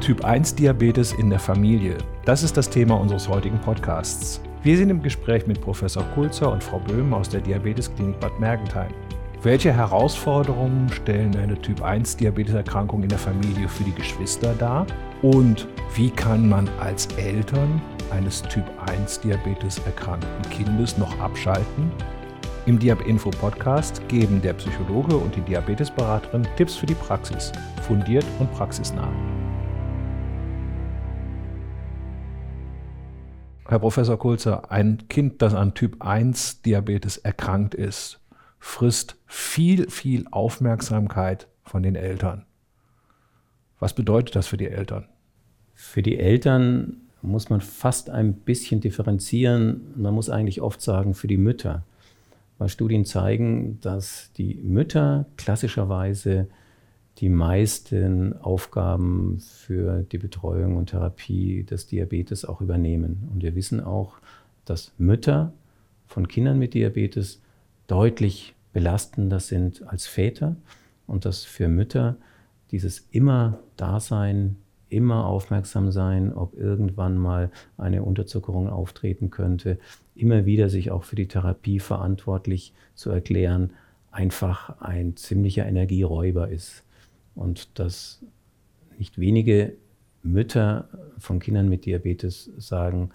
Typ 1 Diabetes in der Familie. Das ist das Thema unseres heutigen Podcasts. Wir sind im Gespräch mit Professor Kulzer und Frau Böhm aus der Diabetesklinik Bad Mergentheim. Welche Herausforderungen stellen eine Typ 1 Diabeteserkrankung in der Familie für die Geschwister dar? Und wie kann man als Eltern eines Typ 1 Diabetes erkrankten Kindes noch abschalten? Im Diab-Info Podcast geben der Psychologe und die Diabetesberaterin Tipps für die Praxis, fundiert und praxisnah. Herr Professor Kulzer, ein Kind, das an Typ 1 Diabetes erkrankt ist, frisst viel, viel Aufmerksamkeit von den Eltern. Was bedeutet das für die Eltern? Für die Eltern muss man fast ein bisschen differenzieren. Man muss eigentlich oft sagen, für die Mütter. Weil Studien zeigen, dass die Mütter klassischerweise die meisten Aufgaben für die Betreuung und Therapie des Diabetes auch übernehmen. Und wir wissen auch, dass Mütter von Kindern mit Diabetes deutlich belastender sind als Väter und dass für Mütter dieses immer Dasein, immer aufmerksam sein, ob irgendwann mal eine Unterzuckerung auftreten könnte, immer wieder sich auch für die Therapie verantwortlich zu erklären, einfach ein ziemlicher Energieräuber ist. Und dass nicht wenige Mütter von Kindern mit Diabetes sagen,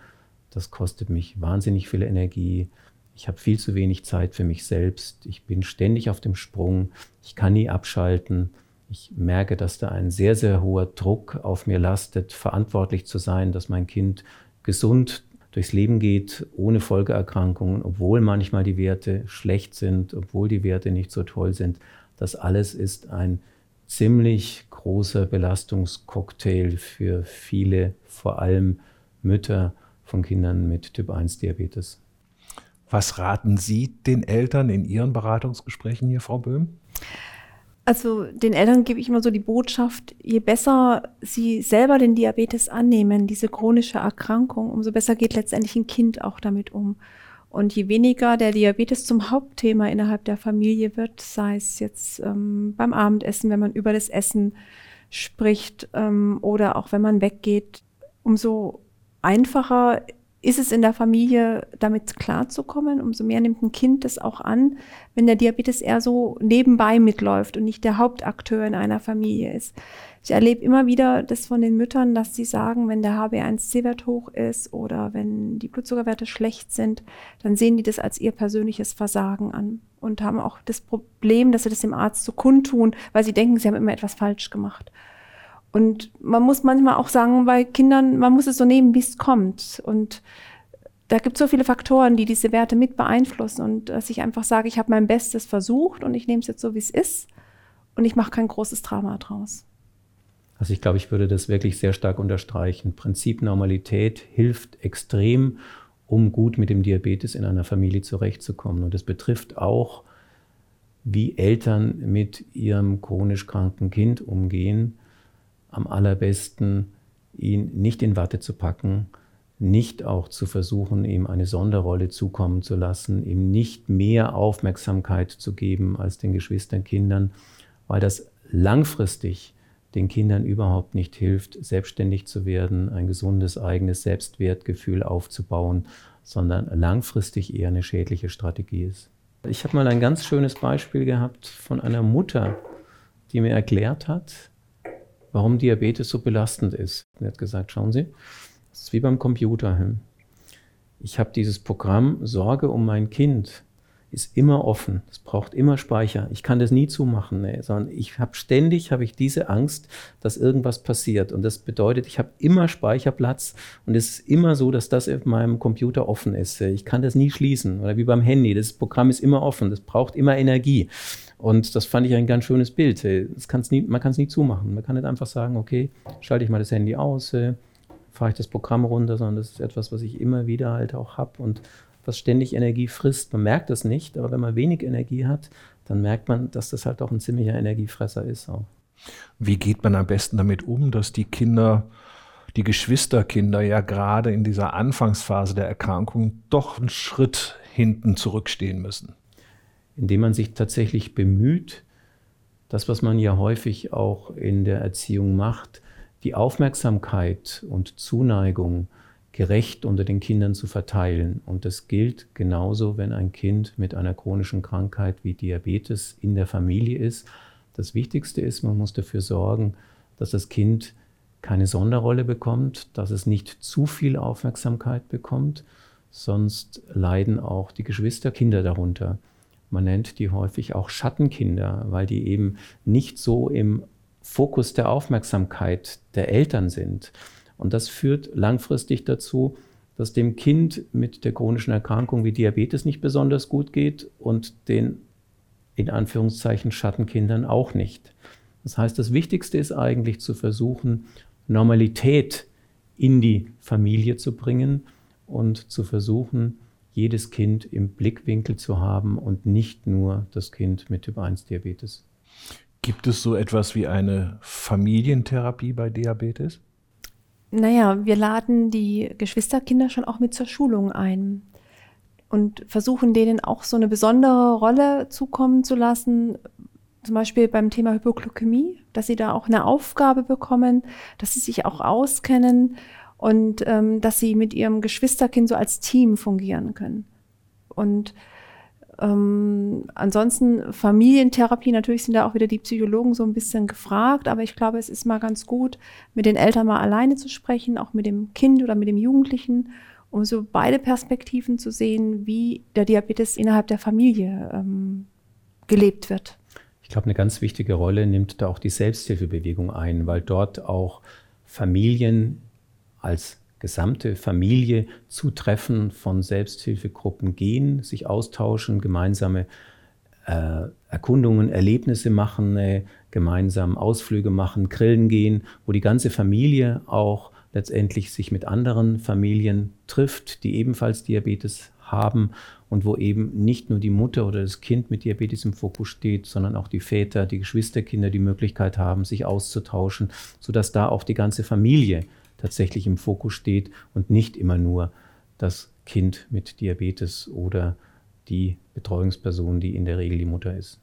das kostet mich wahnsinnig viel Energie, ich habe viel zu wenig Zeit für mich selbst, ich bin ständig auf dem Sprung, ich kann nie abschalten, ich merke, dass da ein sehr, sehr hoher Druck auf mir lastet, verantwortlich zu sein, dass mein Kind gesund durchs Leben geht, ohne Folgeerkrankungen, obwohl manchmal die Werte schlecht sind, obwohl die Werte nicht so toll sind. Das alles ist ein ziemlich großer Belastungscocktail für viele, vor allem Mütter von Kindern mit Typ 1 Diabetes. Was raten Sie den Eltern in Ihren Beratungsgesprächen hier, Frau Böhm? Also den Eltern gebe ich immer so die Botschaft, je besser sie selber den Diabetes annehmen, diese chronische Erkrankung, umso besser geht letztendlich ein Kind auch damit um. Und je weniger der Diabetes zum Hauptthema innerhalb der Familie wird, sei es jetzt ähm, beim Abendessen, wenn man über das Essen spricht ähm, oder auch wenn man weggeht, umso einfacher ist es in der Familie, damit klarzukommen. Umso mehr nimmt ein Kind das auch an, wenn der Diabetes eher so nebenbei mitläuft und nicht der Hauptakteur in einer Familie ist. Ich erlebe immer wieder das von den Müttern, dass sie sagen, wenn der HB1C-Wert hoch ist oder wenn die Blutzuckerwerte schlecht sind, dann sehen die das als ihr persönliches Versagen an und haben auch das Problem, dass sie das dem Arzt so kundtun, weil sie denken, sie haben immer etwas falsch gemacht. Und man muss manchmal auch sagen, bei Kindern, man muss es so nehmen, wie es kommt. Und da gibt es so viele Faktoren, die diese Werte mit beeinflussen. Und dass ich einfach sage, ich habe mein Bestes versucht und ich nehme es jetzt so, wie es ist. Und ich mache kein großes Drama draus. Also ich glaube, ich würde das wirklich sehr stark unterstreichen. Prinzip Normalität hilft extrem, um gut mit dem Diabetes in einer Familie zurechtzukommen. Und es betrifft auch, wie Eltern mit ihrem chronisch kranken Kind umgehen am allerbesten, ihn nicht in Watte zu packen, nicht auch zu versuchen, ihm eine Sonderrolle zukommen zu lassen, ihm nicht mehr Aufmerksamkeit zu geben als den Geschwisterkindern, weil das langfristig den Kindern überhaupt nicht hilft, selbstständig zu werden, ein gesundes eigenes Selbstwertgefühl aufzubauen, sondern langfristig eher eine schädliche Strategie ist. Ich habe mal ein ganz schönes Beispiel gehabt von einer Mutter, die mir erklärt hat, warum Diabetes so belastend ist. Er hat gesagt, schauen Sie, das ist wie beim Computer. Ich habe dieses Programm Sorge um mein Kind ist immer offen. Es braucht immer Speicher. Ich kann das nie zumachen, nee, sondern ich habe ständig habe ich diese Angst, dass irgendwas passiert. Und das bedeutet, ich habe immer Speicherplatz und es ist immer so, dass das auf meinem Computer offen ist. Ich kann das nie schließen. Oder wie beim Handy. Das Programm ist immer offen. Das braucht immer Energie. Und das fand ich ein ganz schönes Bild. Kann's nie, man kann es nie zumachen. Man kann nicht einfach sagen, okay, schalte ich mal das Handy aus, äh, fahre ich das Programm runter, sondern das ist etwas, was ich immer wieder halt auch habe und was ständig Energie frisst. Man merkt das nicht, aber wenn man wenig Energie hat, dann merkt man, dass das halt auch ein ziemlicher Energiefresser ist. Auch. Wie geht man am besten damit um, dass die Kinder, die Geschwisterkinder ja gerade in dieser Anfangsphase der Erkrankung doch einen Schritt hinten zurückstehen müssen? indem man sich tatsächlich bemüht, das, was man ja häufig auch in der Erziehung macht, die Aufmerksamkeit und Zuneigung gerecht unter den Kindern zu verteilen. Und das gilt genauso, wenn ein Kind mit einer chronischen Krankheit wie Diabetes in der Familie ist. Das Wichtigste ist, man muss dafür sorgen, dass das Kind keine Sonderrolle bekommt, dass es nicht zu viel Aufmerksamkeit bekommt, sonst leiden auch die Geschwisterkinder darunter. Man nennt die häufig auch Schattenkinder, weil die eben nicht so im Fokus der Aufmerksamkeit der Eltern sind. Und das führt langfristig dazu, dass dem Kind mit der chronischen Erkrankung wie Diabetes nicht besonders gut geht und den in Anführungszeichen Schattenkindern auch nicht. Das heißt, das Wichtigste ist eigentlich zu versuchen, Normalität in die Familie zu bringen und zu versuchen, jedes Kind im Blickwinkel zu haben und nicht nur das Kind mit Typ 1 Diabetes. Gibt es so etwas wie eine Familientherapie bei Diabetes? Naja, wir laden die Geschwisterkinder schon auch mit zur Schulung ein und versuchen denen auch so eine besondere Rolle zukommen zu lassen, zum Beispiel beim Thema Hypoglykämie, dass sie da auch eine Aufgabe bekommen, dass sie sich auch auskennen und ähm, dass sie mit ihrem Geschwisterkind so als Team fungieren können. Und ähm, ansonsten Familientherapie, natürlich sind da auch wieder die Psychologen so ein bisschen gefragt, aber ich glaube, es ist mal ganz gut, mit den Eltern mal alleine zu sprechen, auch mit dem Kind oder mit dem Jugendlichen, um so beide Perspektiven zu sehen, wie der Diabetes innerhalb der Familie ähm, gelebt wird. Ich glaube, eine ganz wichtige Rolle nimmt da auch die Selbsthilfebewegung ein, weil dort auch Familien als gesamte Familie zu Treffen von Selbsthilfegruppen gehen, sich austauschen, gemeinsame äh, Erkundungen, Erlebnisse machen, äh, gemeinsam Ausflüge machen, grillen gehen, wo die ganze Familie auch letztendlich sich mit anderen Familien trifft, die ebenfalls Diabetes haben und wo eben nicht nur die Mutter oder das Kind mit Diabetes im Fokus steht, sondern auch die Väter, die Geschwisterkinder die Möglichkeit haben, sich auszutauschen, sodass da auch die ganze Familie tatsächlich im Fokus steht und nicht immer nur das Kind mit Diabetes oder die Betreuungsperson, die in der Regel die Mutter ist.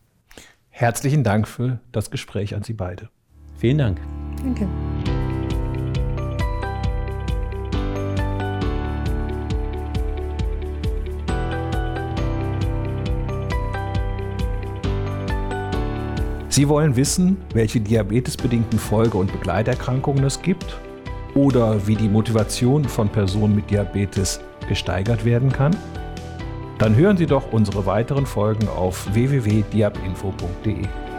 Herzlichen Dank für das Gespräch an Sie beide. Vielen Dank. Danke. Sie wollen wissen, welche diabetesbedingten Folge- und Begleiterkrankungen es gibt oder wie die Motivation von Personen mit Diabetes gesteigert werden kann? Dann hören Sie doch unsere weiteren Folgen auf www.diabinfo.de.